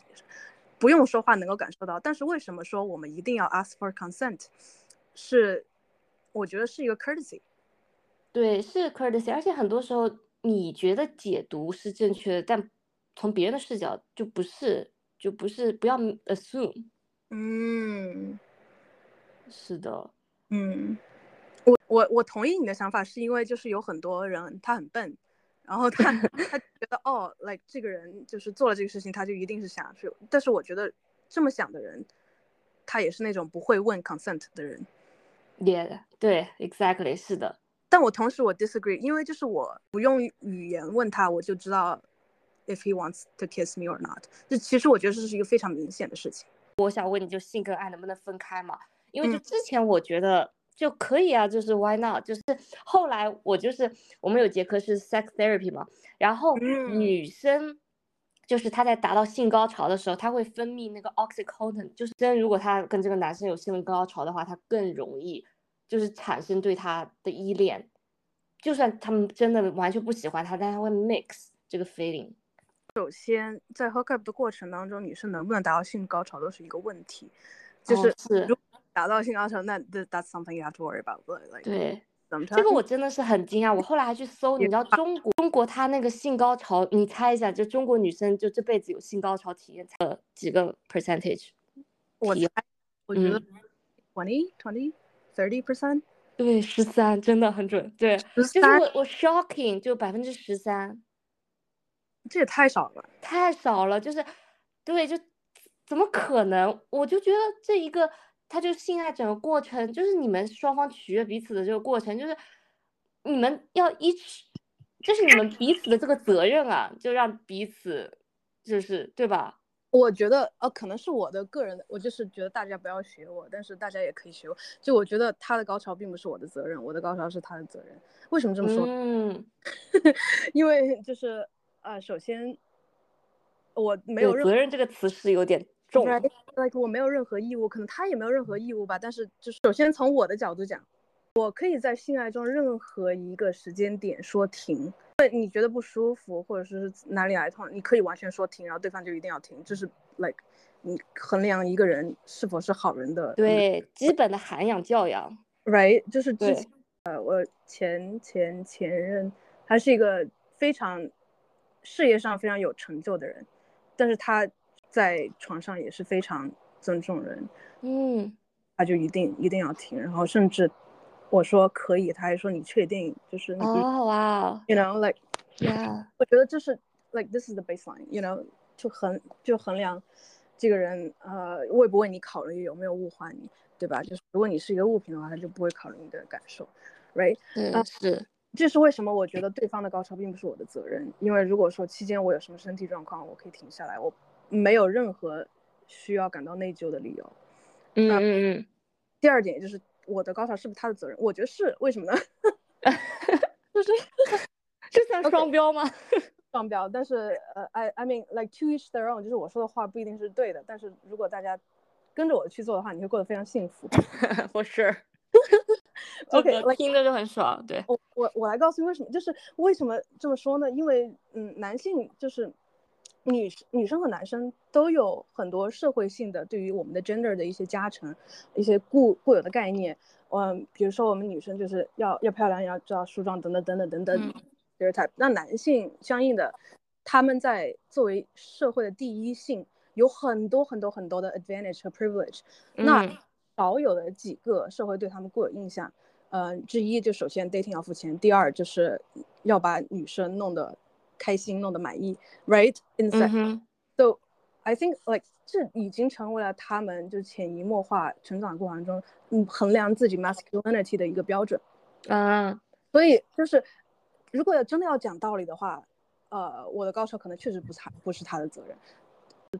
[SPEAKER 1] 不用说话能够感受到。但是为什么说我们一定要 ask for consent？是我觉得是一个 courtesy。
[SPEAKER 2] 对，是 courtesy，而且很多时候你觉得解读是正确的，但从别人的视角就不是，就不是不要 assume。
[SPEAKER 1] 嗯，
[SPEAKER 2] 是的，
[SPEAKER 1] 嗯。我我我同意你的想法，是因为就是有很多人他很笨，然后他 *laughs* 他觉得哦，like 这个人就是做了这个事情，他就一定是想去。但是我觉得这么想的人，他也是那种不会问 consent 的人。
[SPEAKER 2] Yeah，对，exactly 是的。
[SPEAKER 1] 但我同时我 disagree，因为就是我不用语言问他，我就知道 if he wants to kiss me or not。就其实我觉得这是一个非常明显的事情。
[SPEAKER 2] 我想问你就性跟爱能不能分开嘛？因为就之前我觉得。就可以啊，就是 why not？就是后来我就是我们有节课是 sex therapy 嘛，然后女生就是她在达到性高潮的时候，她会分泌那个 oxytocin，就是真如果她跟这个男生有性高潮的话，她更容易就是产生对他的依恋，就算他们真的完全不喜欢他，但他会 mix 这个 feeling。
[SPEAKER 1] 首先在 hook up 的过程当中，女生能不能达到性高潮都是一个问题，就是如。达到性高潮，那 that's something you have to worry about。
[SPEAKER 2] 对，这个我真的是很惊讶。我后来还去搜，你知道中国中国它那个性高潮，你猜一下，就中国女生就这辈子有性高潮体验的几个 percentage？
[SPEAKER 1] 我猜，我觉得 twenty twenty thirty percent。
[SPEAKER 2] 对，十三，真的很准。对，就是我我 shocking，就百分之十三，
[SPEAKER 1] 这也太少了，
[SPEAKER 2] 太少了。就是，对，就怎么可能？我就觉得这一个。他就性爱整个过程，就是你们双方取悦彼此的这个过程，就是你们要一起，就是你们彼此的这个责任啊，就让彼此，就是对吧？
[SPEAKER 1] 我觉得呃，可能是我的个人，我就是觉得大家不要学我，但是大家也可以学我。就我觉得他的高潮并不是我的责任，我的高潮是他的责任。为什么这么说？
[SPEAKER 2] 嗯，*laughs*
[SPEAKER 1] 因为就是呃，首先我没有
[SPEAKER 2] 责任这个词是有点。
[SPEAKER 1] Like 我没有任何义务，可能他也没有任何义务吧。但是，就是首先从我的角度讲，我可以在性爱中任何一个时间点说停。对，你觉得不舒服，或者是哪里来痛，你可以完全说停，然后对方就一定要停。这是 like 你衡量一个人是否是好人的
[SPEAKER 2] 对基本的涵养教养。
[SPEAKER 1] Right，就是之前呃，我前前前任，他是一个非常事业上非常有成就的人，但是他。在床上也是非常尊重人，
[SPEAKER 2] 嗯，
[SPEAKER 1] 他就一定一定要听，然后甚至我说可以，他还说你确定？就是
[SPEAKER 2] 哦哇
[SPEAKER 1] ，you know like
[SPEAKER 2] yeah，
[SPEAKER 1] 我觉得这是 like this is the baseline，you know，就衡就衡量这个人呃为不为你考虑，有没有物化你，对吧？就是如果你是一个物品的话，他就不会考虑你的感受，right？
[SPEAKER 2] 嗯，是。
[SPEAKER 1] 这是为什么？我觉得对方的高潮并不是我的责任，因为如果说期间我有什么身体状况，我可以停下来，我没有任何需要感到内疚的理由。
[SPEAKER 2] 嗯嗯嗯。
[SPEAKER 1] 第二点就是我的高潮是不是他的责任？我觉得是，为什么呢？*laughs* 就是 *laughs*
[SPEAKER 2] 这算双标吗？*laughs*
[SPEAKER 1] 双标。但是呃，I I mean like to each their own，就是我说的话不一定是对的，但是如果大家跟着我去做的话，你会过得非常幸福。
[SPEAKER 2] For sure。
[SPEAKER 1] OK，
[SPEAKER 2] 听着就很爽。对，
[SPEAKER 1] 我我我来告诉你为什么，就是为什么这么说呢？因为嗯，男性就是女女生和男生都有很多社会性的对于我们的 gender 的一些加成，一些固固有的概念。嗯，比如说我们女生就是要要漂亮，要知道梳妆等等等等等等 stereotype。那男性相应的，他们在作为社会的第一性，有很多很多很多的 advantage 和 privilege。那少有的几个社会对他们固有印象，呃，之一就首先 dating 要付钱，第二就是要把女生弄得开心，弄得满意，right inside。So I think like 这已经成为了他们就潜移默化成长过程中，嗯，衡量自己 masculinity 的一个标准。
[SPEAKER 2] 嗯，
[SPEAKER 1] 所以就是如果真的要讲道理的话，呃，我的高潮可能确实不是他不是他的责任，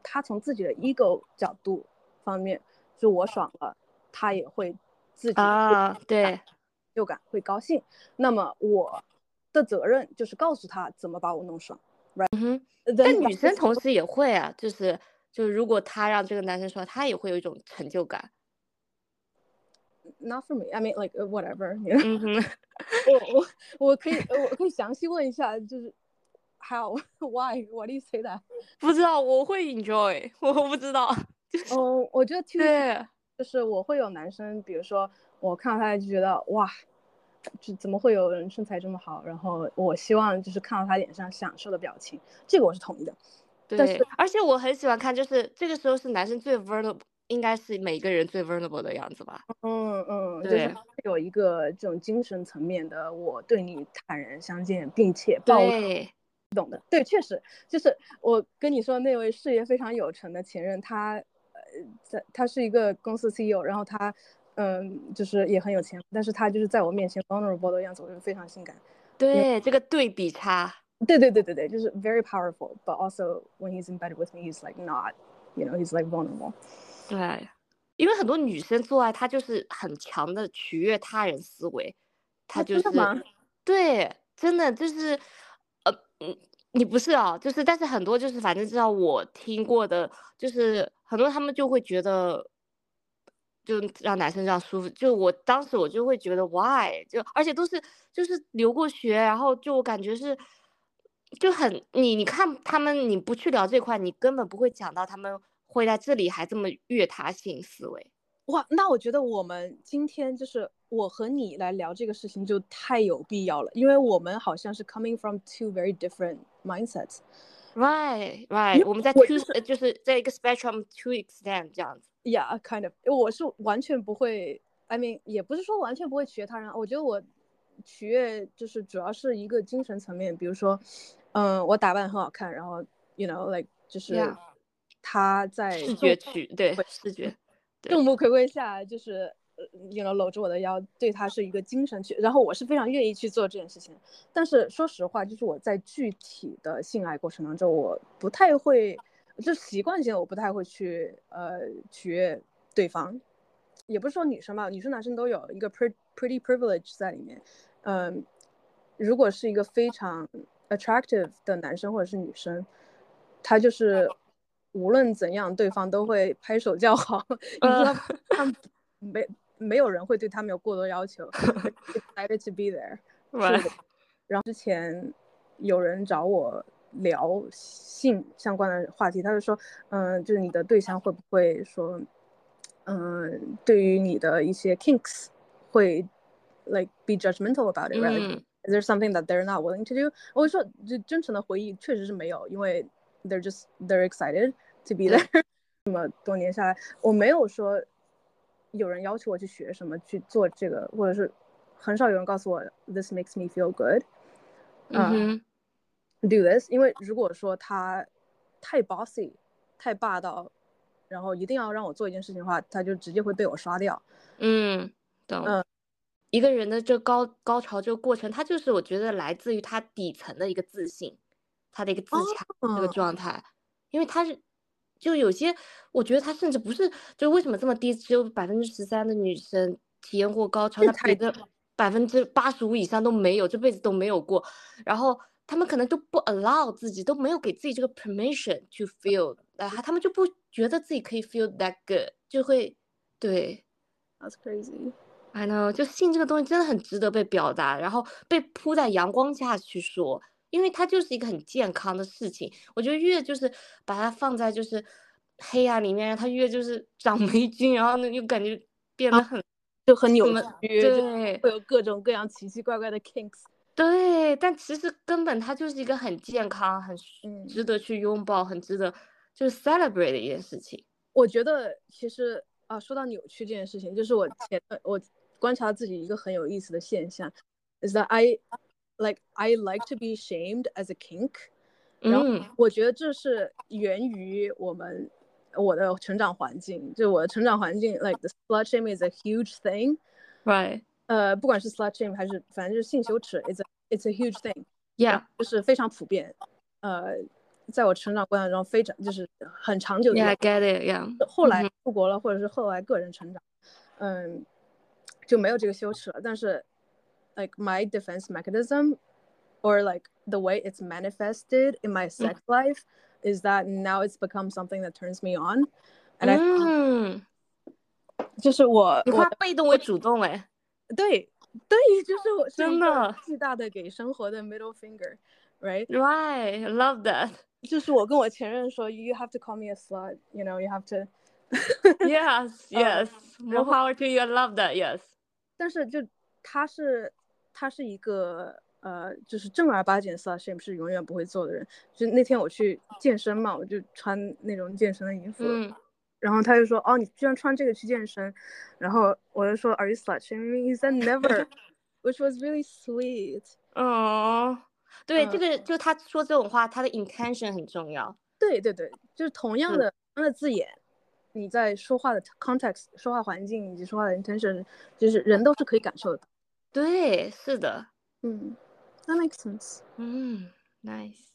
[SPEAKER 1] 他从自己的 ego 角度方面，就我爽了。他也会自己
[SPEAKER 2] 啊，对，
[SPEAKER 1] 就感会高兴。那么我的责任就是告诉他怎么把我弄爽，right？
[SPEAKER 2] 但女生同时也会啊，就是就是如果他让这个男生爽，他也会有一种成就感。
[SPEAKER 1] Not for me. I mean, like whatever. 我我我可以我可以详细问一下，就是 how *laughs* why *laughs* do you say that？
[SPEAKER 2] 不知道，我会 enjoy，我不知道。
[SPEAKER 1] 哦，我觉得
[SPEAKER 2] 对。
[SPEAKER 1] 就是我会有男生，比如说我看到他就觉得哇，就怎么会有人身材这么好？然后我希望就是看到他脸上享受的表情，这个我是同意的。
[SPEAKER 2] 对，而且我很喜欢看，就是这个时候是男生最 vulnerable，应该是每个人最 vulnerable 的样子吧？
[SPEAKER 1] 嗯嗯，就是有一个这种精神层面的，我对你坦然相见，并且抱。
[SPEAKER 2] 对，
[SPEAKER 1] 懂的。对，确实就是我跟你说那位事业非常有成的前任，他呃。在他是一个公司 CEO，然后他，嗯，就是也很有钱，但是他就是在我面前 vulnerable 的样子，我就非常性感。
[SPEAKER 2] 对，这个对比差。
[SPEAKER 1] 对对对对对，就是 very powerful，but also when he's in bed with me，he's like not，you know，he's like vulnerable。
[SPEAKER 2] 对，因为很多女生做爱，她就是很强的取悦他人思维，她就是，对，真的就是，呃，嗯。你不是啊，就是，但是很多就是，反正至少我听过的，就是很多他们就会觉得，就让男生这样舒服。就我当时我就会觉得，why？就而且都是就是留过学，然后就我感觉是，就很你你看他们，你不去聊这块，你根本不会讲到他们会在这里还这么越他性思维。
[SPEAKER 1] 哇，那我觉得我们今天就是我和你来聊这个事情就太有必要了，因为我们好像是 coming from two very different mindsets。
[SPEAKER 2] Right, right，我们在 two 就是在一个 spectrum to extend 这样子。
[SPEAKER 1] Yeah, kind of。我是完全不会，I mean，也不是说完全不会取悦他人，我觉得我取悦就是主要是一个精神层面，比如说，嗯，我打扮很好看，然后 you know like 就是他在
[SPEAKER 2] 视觉取对视觉。
[SPEAKER 1] 众目睽睽下，就是呃，you know，搂着我的腰，对他是一个精神去，然后我是非常愿意去做这件事情。但是说实话，就是我在具体的性爱过程当中，我不太会，就习惯性我不太会去呃取悦对方，也不是说女生吧，女生男生都有一个 pretty pretty privilege 在里面。嗯，如果是一个非常 attractive 的男生或者是女生，他就是。无论怎样，对方都会拍手叫好。*laughs* 你知道，他没没有人会对他们有过多要求。Excited to be there。是然后之前有人找我聊性相关的话题，他就说，嗯，就是你的对象会不会说，嗯，对于你的一些 kinks 会 like be judgmental about it？Is there something that they're not willing to do？我说，就真诚的回忆确实是没有，因为 they're just they're excited。to be there，这么多年下来，我没有说有人要求我去学什么去做这个，或者是很少有人告诉我 this makes me feel good。
[SPEAKER 2] 嗯
[SPEAKER 1] do this，因为如果说他太 bossy，太霸道，然后一定要让我做一件事情的话，他就直接会被我刷掉。
[SPEAKER 2] 嗯，懂。嗯，一个人的这高高潮这个过程，他就是我觉得来自于他底层的一个自信，他的一个自强这个状态，因为他是就有些，我觉得他甚至不是，就为什么这么低，只有百分之十三的女生体验过高潮，那别的百分之八十五以上都没有，这辈子都没有过，然后。他们可能都不 allow 自己，都没有给自己这个 permission to feel，啊，他们就不觉得自己可以 feel that good，就会，对
[SPEAKER 1] ，That's crazy。
[SPEAKER 2] I know，就性这个东西真的很值得被表达，然后被铺在阳光下去说，因为它就是一个很健康的事情。我觉得越就是把它放在就是黑暗里面，它越就是长 *laughs* 霉菌，然后呢又感觉变得很
[SPEAKER 1] 就很扭曲，
[SPEAKER 2] 对，
[SPEAKER 1] 会有各种各样奇奇怪怪的 kinks。
[SPEAKER 2] 对，但其实根本它就是一个很健康、很值得去拥抱、很值得就是 celebrate 的一件事情。
[SPEAKER 1] 我觉得其实啊，说到扭曲这件事情，就是我前我观察自己一个很有意思的现象，is that I like I like to be shamed as a kink。然后我觉得这是源于我们我的成长环境，就我的成长环境，like the slut shame is a huge thing，right？呃，不管是 slut shame 还是反正就是性羞耻，it's a it's a huge thing，yeah，就是非常普遍。呃，在我成长过程中非常就是很长久的。
[SPEAKER 2] Yeah, get it, yeah。
[SPEAKER 1] 后来出国了，或者是后来个人成长，嗯，就没有这个羞耻了。但是 ，like my defense mechanism or like the way it's manifested in my sex life is that now it's become something that turns me on。and I，就是我，
[SPEAKER 2] 你化被动为主动哎。
[SPEAKER 1] 对，对，就是我真的巨大的给生活的 middle finger，right？Right,
[SPEAKER 2] love that。
[SPEAKER 1] 就是我跟我前任说，You have to call me a slut，you know, you have
[SPEAKER 2] to。Yes, *laughs* *laughs* yes, more power to you. I love that. Yes。
[SPEAKER 1] 但是就他是 他是一个呃，就是正儿八经 slut shame 是永远不会做的人。就那天我去健身嘛，我就穿那种健身的衣服。嗯。然后他就说：“哦，你居然穿这个去健身。”然后我就说：“Are you slut shaming He said never, *laughs* which was really sweet.
[SPEAKER 2] 哦，对，这个就他说这种话，他的 intention 很重要。
[SPEAKER 1] 对对对，就是同样的同样的字眼，你在说话的 context、说话环境以及说话的 intention，就是人都是可以感受的。
[SPEAKER 2] 对，是的。
[SPEAKER 1] 嗯，That makes sense.
[SPEAKER 2] 嗯，nice.